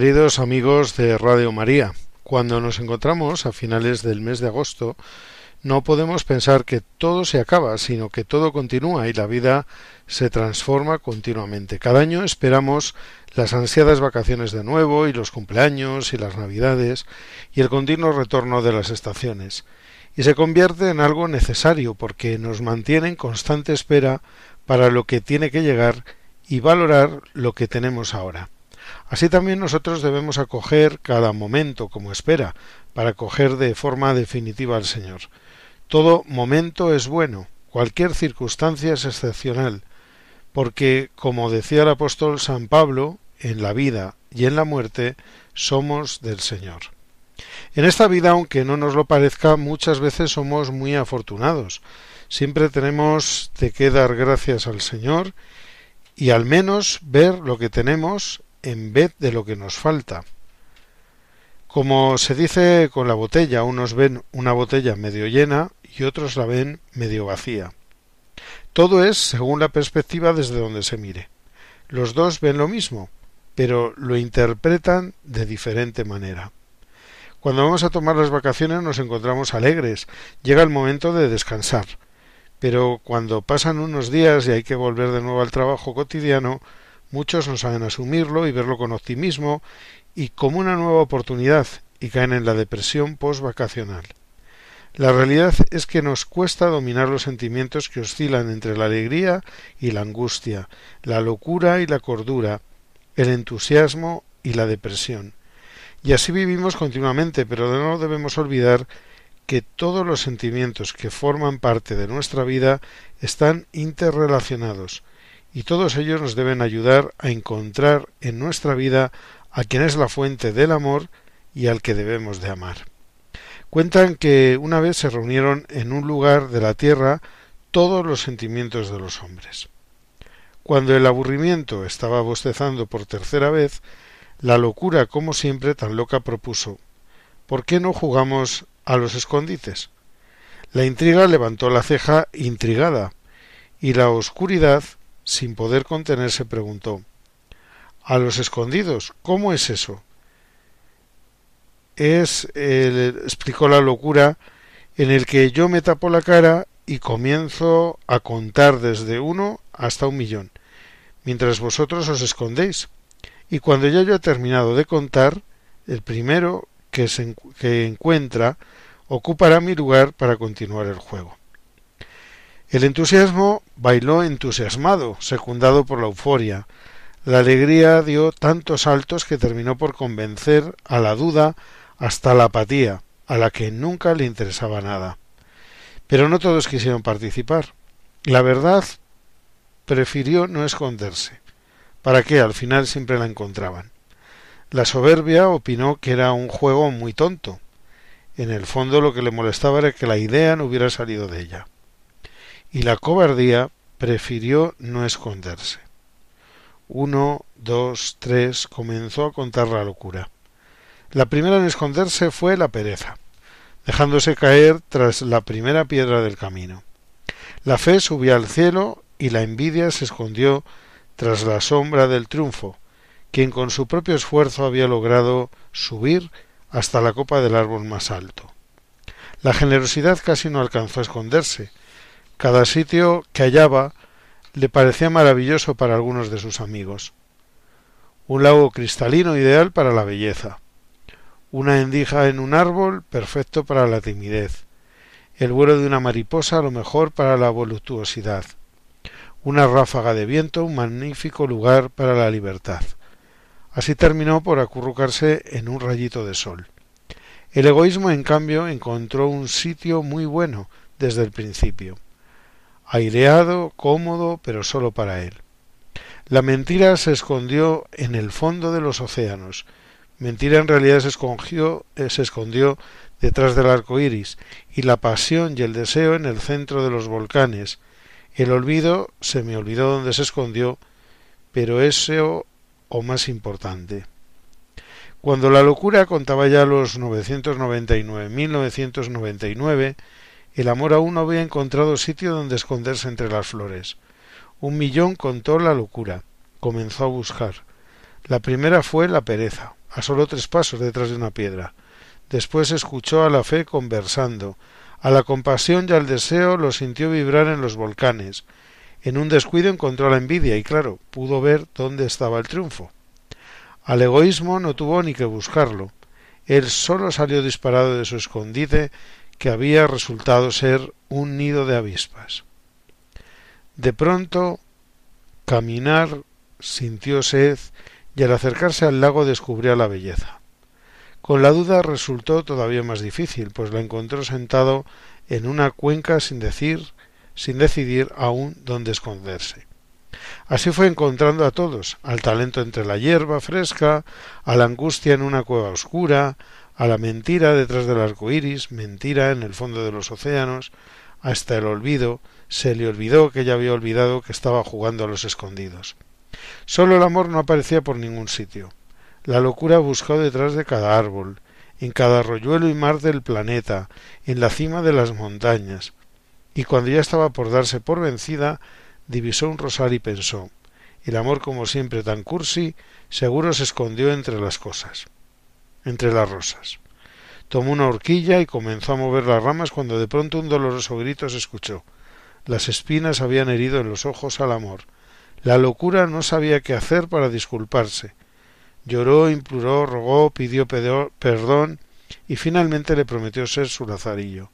Queridos amigos de Radio María, cuando nos encontramos a finales del mes de agosto, no podemos pensar que todo se acaba, sino que todo continúa y la vida se transforma continuamente. Cada año esperamos las ansiadas vacaciones de nuevo y los cumpleaños y las navidades y el continuo retorno de las estaciones. Y se convierte en algo necesario porque nos mantiene en constante espera para lo que tiene que llegar y valorar lo que tenemos ahora. Así también nosotros debemos acoger cada momento como espera, para acoger de forma definitiva al Señor. Todo momento es bueno, cualquier circunstancia es excepcional, porque, como decía el apóstol San Pablo, en la vida y en la muerte somos del Señor. En esta vida, aunque no nos lo parezca, muchas veces somos muy afortunados. Siempre tenemos de qué dar gracias al Señor y al menos ver lo que tenemos en vez de lo que nos falta. Como se dice con la botella, unos ven una botella medio llena y otros la ven medio vacía. Todo es según la perspectiva desde donde se mire. Los dos ven lo mismo, pero lo interpretan de diferente manera. Cuando vamos a tomar las vacaciones nos encontramos alegres, llega el momento de descansar. Pero cuando pasan unos días y hay que volver de nuevo al trabajo cotidiano, Muchos no saben asumirlo y verlo con optimismo y como una nueva oportunidad y caen en la depresión post-vacacional. La realidad es que nos cuesta dominar los sentimientos que oscilan entre la alegría y la angustia, la locura y la cordura, el entusiasmo y la depresión. Y así vivimos continuamente, pero no debemos olvidar que todos los sentimientos que forman parte de nuestra vida están interrelacionados, y todos ellos nos deben ayudar a encontrar en nuestra vida a quien es la fuente del amor y al que debemos de amar. Cuentan que una vez se reunieron en un lugar de la tierra todos los sentimientos de los hombres. Cuando el aburrimiento estaba bostezando por tercera vez, la locura, como siempre, tan loca propuso ¿Por qué no jugamos a los escondites? La intriga levantó la ceja intrigada, y la oscuridad sin poder contenerse, preguntó A los escondidos, ¿cómo es eso? Es, explicó la locura, en el que yo me tapo la cara y comienzo a contar desde uno hasta un millón, mientras vosotros os escondéis. Y cuando ya yo he terminado de contar, el primero que, se, que encuentra ocupará mi lugar para continuar el juego. El entusiasmo bailó entusiasmado, secundado por la euforia. La alegría dio tantos saltos que terminó por convencer a la duda hasta la apatía, a la que nunca le interesaba nada. Pero no todos quisieron participar. La verdad prefirió no esconderse. ¿Para qué? Al final siempre la encontraban. La soberbia opinó que era un juego muy tonto. En el fondo lo que le molestaba era que la idea no hubiera salido de ella y la cobardía prefirió no esconderse. Uno, dos, tres, comenzó a contar la locura. La primera en esconderse fue la pereza, dejándose caer tras la primera piedra del camino. La fe subió al cielo y la envidia se escondió tras la sombra del triunfo, quien con su propio esfuerzo había logrado subir hasta la copa del árbol más alto. La generosidad casi no alcanzó a esconderse, cada sitio que hallaba le parecía maravilloso para algunos de sus amigos. Un lago cristalino ideal para la belleza. Una endija en un árbol perfecto para la timidez. el vuelo de una mariposa lo mejor para la voluptuosidad, una ráfaga de viento, un magnífico lugar para la libertad. Así terminó por acurrucarse en un rayito de sol. El egoísmo, en cambio, encontró un sitio muy bueno desde el principio. Aireado, cómodo, pero solo para él. La mentira se escondió en el fondo de los océanos. Mentira en realidad se escondió, eh, se escondió detrás del arco iris, y la pasión y el deseo en el centro de los volcanes, el olvido se me olvidó donde se escondió, pero eso o más importante. Cuando la locura contaba ya los 999, 1999, el amor aún no había encontrado sitio donde esconderse entre las flores. Un millón contó la locura. Comenzó a buscar. La primera fue la pereza, a solo tres pasos detrás de una piedra. Después escuchó a la fe conversando, a la compasión y al deseo lo sintió vibrar en los volcanes. En un descuido encontró la envidia y, claro, pudo ver dónde estaba el triunfo. Al egoísmo no tuvo ni que buscarlo. Él solo salió disparado de su escondite, que había resultado ser un nido de avispas. De pronto, caminar sintió sed y al acercarse al lago descubrió la belleza. Con la duda resultó todavía más difícil, pues la encontró sentado en una cuenca sin decir, sin decidir aún dónde esconderse. Así fue encontrando a todos, al talento entre la hierba fresca, a la angustia en una cueva oscura, a la mentira detrás del arco iris, mentira en el fondo de los océanos, hasta el olvido, se le olvidó que ya había olvidado que estaba jugando a los escondidos. Solo el amor no aparecía por ningún sitio. La locura buscó detrás de cada árbol, en cada arroyuelo y mar del planeta, en la cima de las montañas, y cuando ya estaba por darse por vencida, divisó un rosal y pensó el amor como siempre tan cursi seguro se escondió entre las cosas, entre las rosas. Tomó una horquilla y comenzó a mover las ramas cuando de pronto un doloroso grito se escuchó. Las espinas habían herido en los ojos al amor. La locura no sabía qué hacer para disculparse. Lloró, imploró, rogó, pidió perdón y finalmente le prometió ser su lazarillo.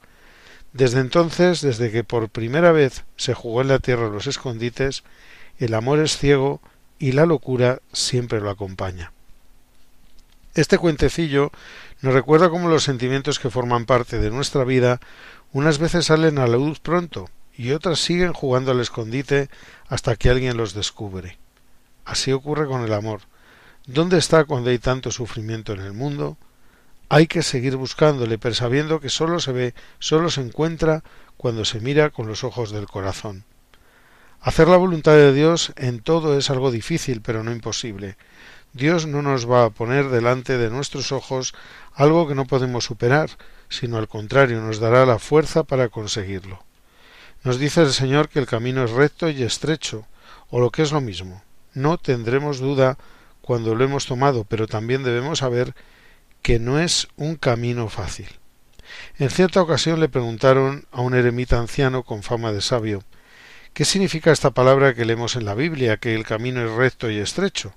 Desde entonces, desde que por primera vez se jugó en la tierra los escondites, el amor es ciego y la locura siempre lo acompaña. Este cuentecillo nos recuerda cómo los sentimientos que forman parte de nuestra vida unas veces salen a la luz pronto y otras siguen jugando al escondite hasta que alguien los descubre. Así ocurre con el amor. ¿Dónde está cuando hay tanto sufrimiento en el mundo? Hay que seguir buscándole, pero sabiendo que sólo se ve, sólo se encuentra cuando se mira con los ojos del corazón. Hacer la voluntad de Dios en todo es algo difícil, pero no imposible. Dios no nos va a poner delante de nuestros ojos algo que no podemos superar, sino al contrario, nos dará la fuerza para conseguirlo. Nos dice el Señor que el camino es recto y estrecho, o lo que es lo mismo. No tendremos duda cuando lo hemos tomado, pero también debemos saber que no es un camino fácil. En cierta ocasión le preguntaron a un eremita anciano con fama de sabio ¿Qué significa esta palabra que leemos en la Biblia, que el camino es recto y estrecho?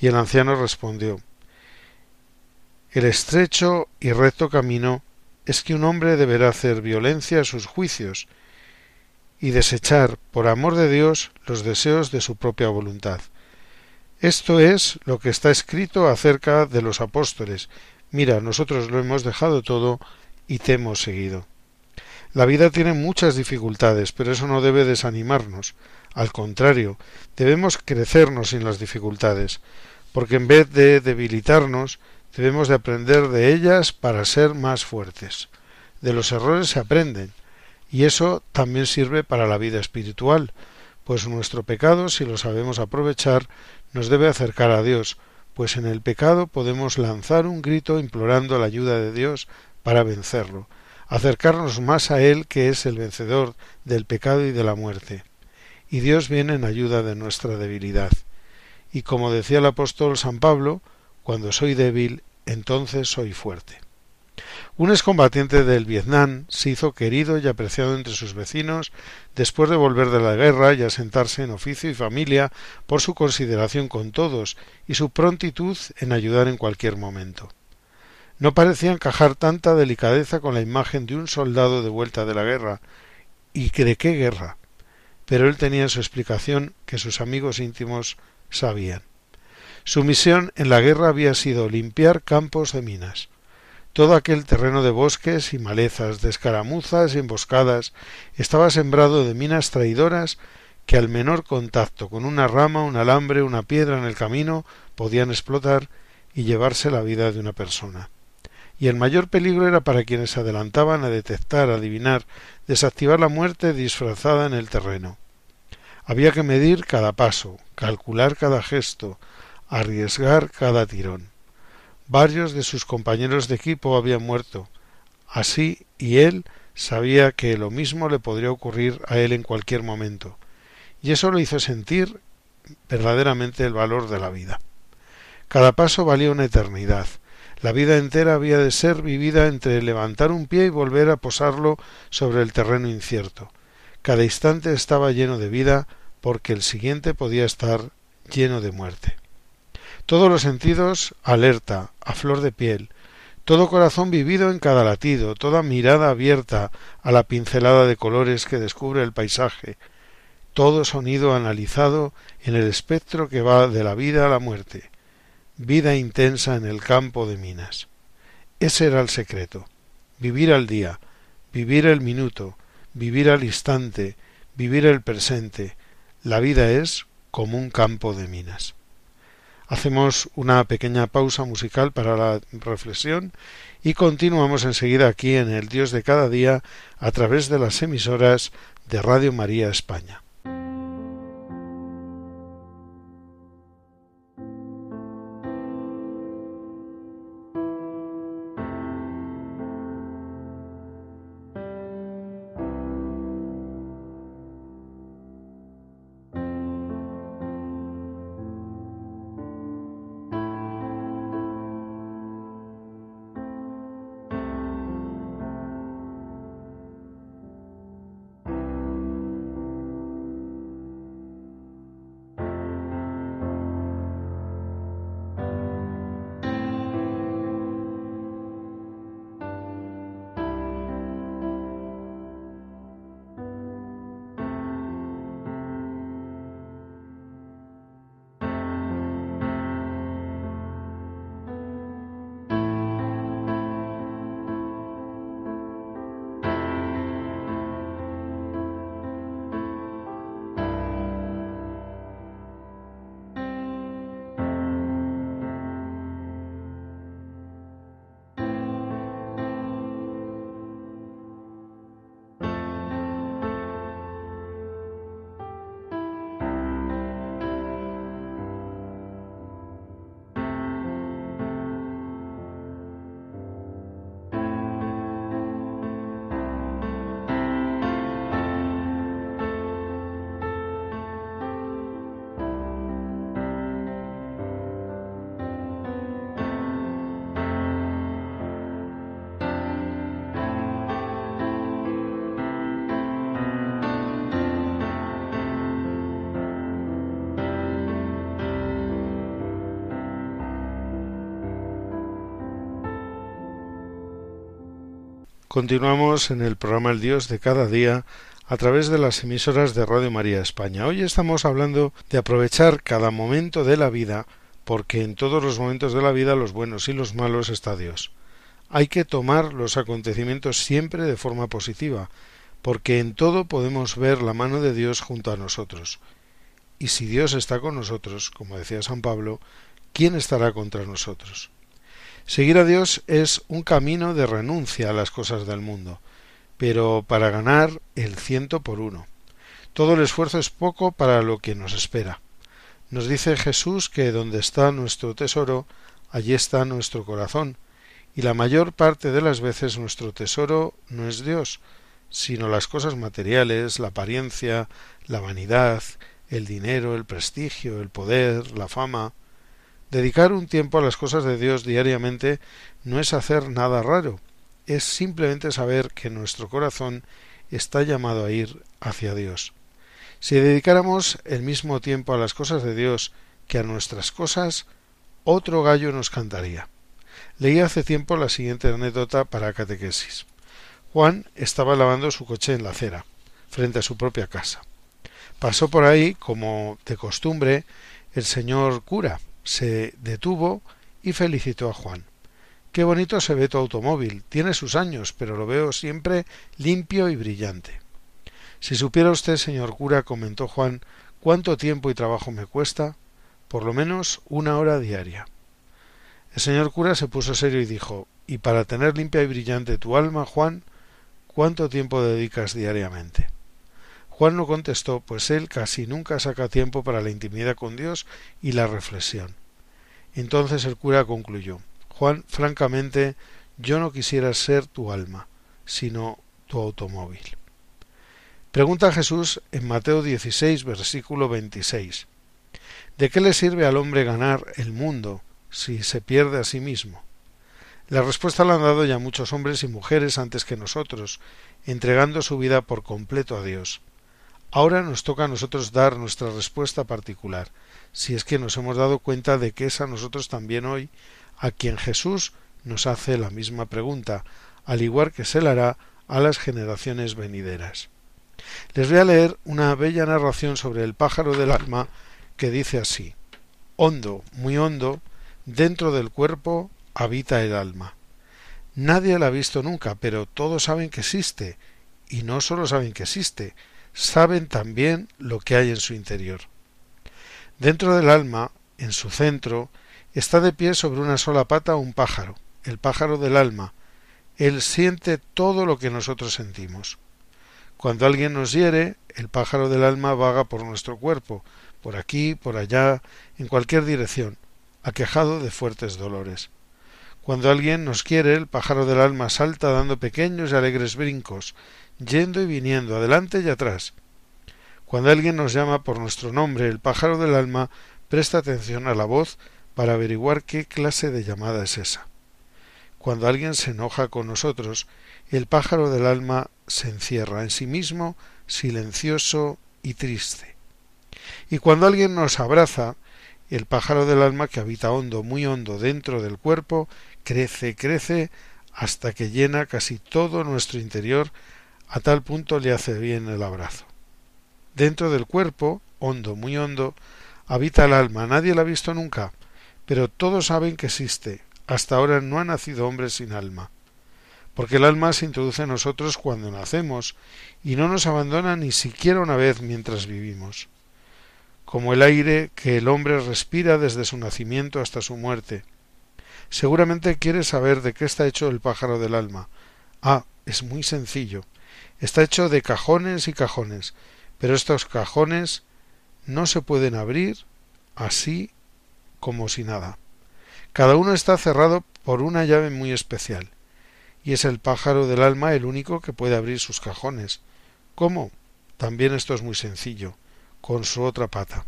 Y el anciano respondió El estrecho y recto camino es que un hombre deberá hacer violencia a sus juicios y desechar, por amor de Dios, los deseos de su propia voluntad. Esto es lo que está escrito acerca de los apóstoles. Mira, nosotros lo hemos dejado todo y te hemos seguido. La vida tiene muchas dificultades, pero eso no debe desanimarnos. Al contrario, debemos crecernos en las dificultades, porque en vez de debilitarnos, debemos de aprender de ellas para ser más fuertes. De los errores se aprenden, y eso también sirve para la vida espiritual, pues nuestro pecado, si lo sabemos aprovechar, nos debe acercar a Dios, pues en el pecado podemos lanzar un grito implorando la ayuda de Dios para vencerlo, acercarnos más a Él que es el vencedor del pecado y de la muerte. Y Dios viene en ayuda de nuestra debilidad. Y como decía el apóstol San Pablo, cuando soy débil, entonces soy fuerte. Un excombatiente del Vietnam se hizo querido y apreciado entre sus vecinos después de volver de la guerra y asentarse en oficio y familia por su consideración con todos y su prontitud en ayudar en cualquier momento. No parecía encajar tanta delicadeza con la imagen de un soldado de vuelta de la guerra. ¿Y de qué guerra? Pero él tenía su explicación que sus amigos íntimos sabían. Su misión en la guerra había sido limpiar campos de minas. Todo aquel terreno de bosques y malezas, de escaramuzas y emboscadas, estaba sembrado de minas traidoras que al menor contacto con una rama, un alambre, una piedra en el camino podían explotar y llevarse la vida de una persona y el mayor peligro era para quienes adelantaban a detectar, adivinar, desactivar la muerte disfrazada en el terreno. Había que medir cada paso, calcular cada gesto, arriesgar cada tirón. Varios de sus compañeros de equipo habían muerto. Así, y él sabía que lo mismo le podría ocurrir a él en cualquier momento, y eso lo hizo sentir verdaderamente el valor de la vida. Cada paso valía una eternidad, la vida entera había de ser vivida entre levantar un pie y volver a posarlo sobre el terreno incierto. Cada instante estaba lleno de vida porque el siguiente podía estar lleno de muerte. Todos los sentidos alerta, a flor de piel, todo corazón vivido en cada latido, toda mirada abierta a la pincelada de colores que descubre el paisaje, todo sonido analizado en el espectro que va de la vida a la muerte, vida intensa en el campo de minas. Ese era el secreto. Vivir al día, vivir el minuto, vivir al instante, vivir el presente. La vida es como un campo de minas. Hacemos una pequeña pausa musical para la reflexión y continuamos enseguida aquí en el Dios de cada día a través de las emisoras de Radio María España. Continuamos en el programa El Dios de cada día a través de las emisoras de Radio María España. Hoy estamos hablando de aprovechar cada momento de la vida, porque en todos los momentos de la vida, los buenos y los malos, está Dios. Hay que tomar los acontecimientos siempre de forma positiva, porque en todo podemos ver la mano de Dios junto a nosotros. Y si Dios está con nosotros, como decía San Pablo, ¿quién estará contra nosotros? Seguir a Dios es un camino de renuncia a las cosas del mundo, pero para ganar el ciento por uno. Todo el esfuerzo es poco para lo que nos espera. Nos dice Jesús que donde está nuestro tesoro, allí está nuestro corazón, y la mayor parte de las veces nuestro tesoro no es Dios, sino las cosas materiales, la apariencia, la vanidad, el dinero, el prestigio, el poder, la fama. Dedicar un tiempo a las cosas de Dios diariamente no es hacer nada raro, es simplemente saber que nuestro corazón está llamado a ir hacia Dios. Si dedicáramos el mismo tiempo a las cosas de Dios que a nuestras cosas, otro gallo nos cantaría. Leí hace tiempo la siguiente anécdota para catequesis. Juan estaba lavando su coche en la acera, frente a su propia casa. Pasó por ahí, como de costumbre, el señor cura, se detuvo y felicitó a Juan. Qué bonito se ve tu automóvil. Tiene sus años, pero lo veo siempre limpio y brillante. Si supiera usted, señor cura, comentó Juan, cuánto tiempo y trabajo me cuesta, por lo menos una hora diaria. El señor cura se puso serio y dijo Y para tener limpia y brillante tu alma, Juan, ¿cuánto tiempo dedicas diariamente? Juan no contestó, pues él casi nunca saca tiempo para la intimidad con Dios y la reflexión. Entonces el cura concluyó Juan, francamente, yo no quisiera ser tu alma, sino tu automóvil. Pregunta Jesús en Mateo 16, versículo 26. ¿De qué le sirve al hombre ganar el mundo si se pierde a sí mismo? La respuesta la han dado ya muchos hombres y mujeres antes que nosotros, entregando su vida por completo a Dios. Ahora nos toca a nosotros dar nuestra respuesta particular, si es que nos hemos dado cuenta de que es a nosotros también hoy a quien Jesús nos hace la misma pregunta, al igual que se la hará a las generaciones venideras. Les voy a leer una bella narración sobre el pájaro del alma que dice así Hondo, muy hondo, dentro del cuerpo habita el alma. Nadie la ha visto nunca, pero todos saben que existe, y no solo saben que existe, saben también lo que hay en su interior. Dentro del alma, en su centro, está de pie sobre una sola pata un pájaro, el pájaro del alma. Él siente todo lo que nosotros sentimos. Cuando alguien nos hiere, el pájaro del alma vaga por nuestro cuerpo, por aquí, por allá, en cualquier dirección, aquejado de fuertes dolores. Cuando alguien nos quiere, el pájaro del alma salta dando pequeños y alegres brincos, yendo y viniendo, adelante y atrás. Cuando alguien nos llama por nuestro nombre, el pájaro del alma presta atención a la voz para averiguar qué clase de llamada es esa. Cuando alguien se enoja con nosotros, el pájaro del alma se encierra en sí mismo, silencioso y triste. Y cuando alguien nos abraza, el pájaro del alma que habita hondo, muy hondo dentro del cuerpo, crece, crece, hasta que llena casi todo nuestro interior, a tal punto le hace bien el abrazo. Dentro del cuerpo, hondo, muy hondo, habita el alma. Nadie la ha visto nunca, pero todos saben que existe. Hasta ahora no ha nacido hombre sin alma porque el alma se introduce en nosotros cuando nacemos y no nos abandona ni siquiera una vez mientras vivimos, como el aire que el hombre respira desde su nacimiento hasta su muerte. Seguramente quieres saber de qué está hecho el pájaro del alma. Ah, es muy sencillo. Está hecho de cajones y cajones, pero estos cajones no se pueden abrir así como si nada. Cada uno está cerrado por una llave muy especial y es el pájaro del alma el único que puede abrir sus cajones. ¿Cómo? También esto es muy sencillo, con su otra pata.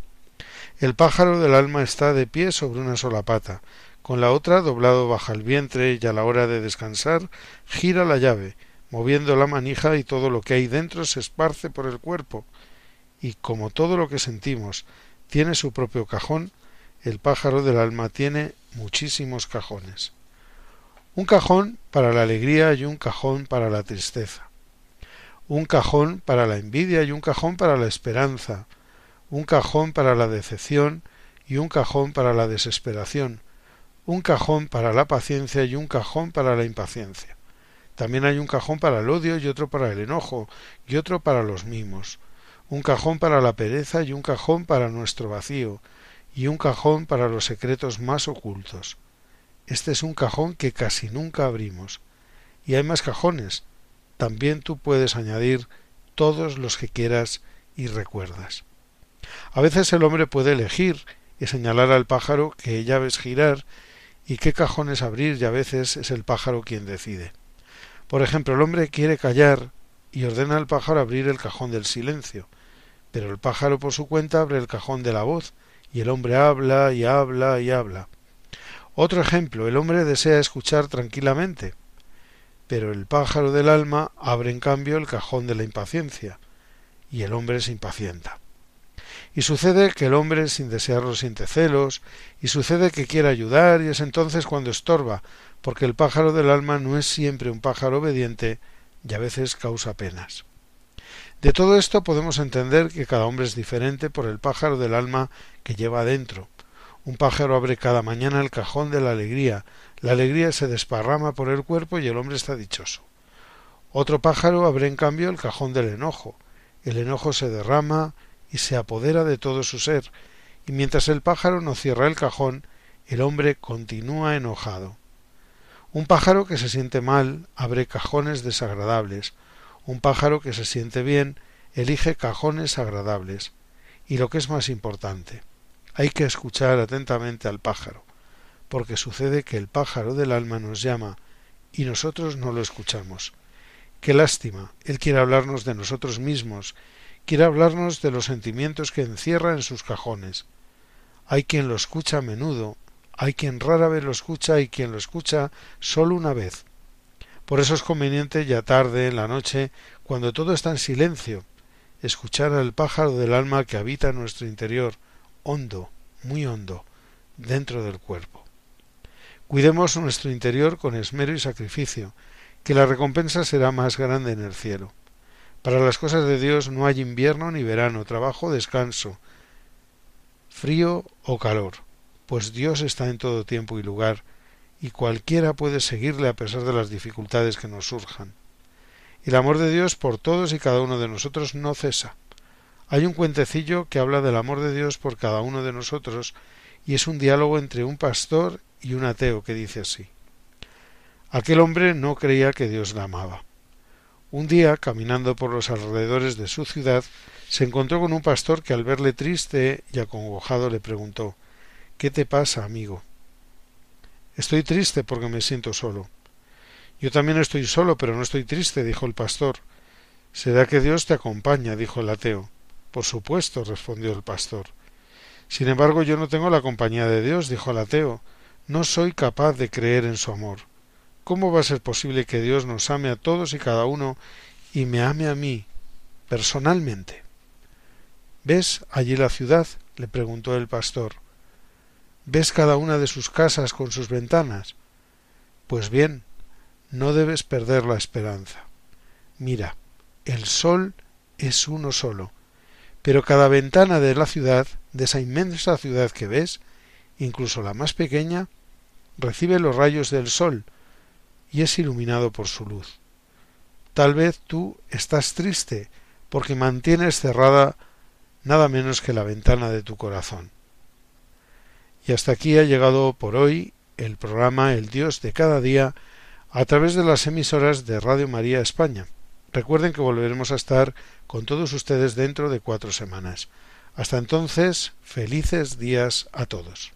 El pájaro del alma está de pie sobre una sola pata, con la otra doblado baja el vientre y a la hora de descansar gira la llave, moviendo la manija y todo lo que hay dentro se esparce por el cuerpo. Y como todo lo que sentimos tiene su propio cajón, el pájaro del alma tiene muchísimos cajones. Un cajón para la alegría y un cajón para la tristeza. Un cajón para la envidia y un cajón para la esperanza. Un cajón para la decepción y un cajón para la desesperación. Un cajón para la paciencia y un cajón para la impaciencia. También hay un cajón para el odio y otro para el enojo y otro para los mimos. Un cajón para la pereza y un cajón para nuestro vacío y un cajón para los secretos más ocultos. Este es un cajón que casi nunca abrimos. Y hay más cajones. También tú puedes añadir todos los que quieras y recuerdas. A veces el hombre puede elegir y señalar al pájaro qué llaves girar y qué cajones abrir y a veces es el pájaro quien decide. Por ejemplo, el hombre quiere callar y ordena al pájaro abrir el cajón del silencio, pero el pájaro por su cuenta abre el cajón de la voz y el hombre habla y habla y habla. Otro ejemplo, el hombre desea escuchar tranquilamente, pero el pájaro del alma abre en cambio el cajón de la impaciencia, y el hombre se impacienta. Y sucede que el hombre sin desearlo siente celos, y sucede que quiere ayudar, y es entonces cuando estorba, porque el pájaro del alma no es siempre un pájaro obediente y a veces causa penas. De todo esto podemos entender que cada hombre es diferente por el pájaro del alma que lleva adentro. Un pájaro abre cada mañana el cajón de la alegría, la alegría se desparrama por el cuerpo y el hombre está dichoso. Otro pájaro abre en cambio el cajón del enojo, el enojo se derrama y se apodera de todo su ser, y mientras el pájaro no cierra el cajón, el hombre continúa enojado. Un pájaro que se siente mal abre cajones desagradables. Un pájaro que se siente bien elige cajones agradables. Y lo que es más importante, hay que escuchar atentamente al pájaro, porque sucede que el pájaro del alma nos llama y nosotros no lo escuchamos. Qué lástima, él quiere hablarnos de nosotros mismos, quiere hablarnos de los sentimientos que encierra en sus cajones. Hay quien lo escucha a menudo hay quien rara vez lo escucha y quien lo escucha solo una vez. Por eso es conveniente ya tarde, en la noche, cuando todo está en silencio, escuchar al pájaro del alma que habita en nuestro interior, hondo, muy hondo, dentro del cuerpo. Cuidemos nuestro interior con esmero y sacrificio, que la recompensa será más grande en el cielo. Para las cosas de Dios no hay invierno ni verano, trabajo descanso, frío o calor pues Dios está en todo tiempo y lugar, y cualquiera puede seguirle a pesar de las dificultades que nos surjan. El amor de Dios por todos y cada uno de nosotros no cesa. Hay un cuentecillo que habla del amor de Dios por cada uno de nosotros, y es un diálogo entre un pastor y un ateo que dice así. Aquel hombre no creía que Dios la amaba. Un día, caminando por los alrededores de su ciudad, se encontró con un pastor que al verle triste y acongojado le preguntó ¿Qué te pasa, amigo? Estoy triste porque me siento solo. Yo también estoy solo, pero no estoy triste, dijo el pastor. Será que Dios te acompaña, dijo el ateo. Por supuesto, respondió el pastor. Sin embargo, yo no tengo la compañía de Dios, dijo el ateo. No soy capaz de creer en su amor. ¿Cómo va a ser posible que Dios nos ame a todos y cada uno y me ame a mí, personalmente? ¿Ves allí la ciudad? le preguntó el pastor. ¿Ves cada una de sus casas con sus ventanas? Pues bien, no debes perder la esperanza. Mira, el sol es uno solo, pero cada ventana de la ciudad, de esa inmensa ciudad que ves, incluso la más pequeña, recibe los rayos del sol y es iluminado por su luz. Tal vez tú estás triste porque mantienes cerrada nada menos que la ventana de tu corazón. Y hasta aquí ha llegado por hoy el programa El Dios de cada día a través de las emisoras de Radio María España. Recuerden que volveremos a estar con todos ustedes dentro de cuatro semanas. Hasta entonces, felices días a todos.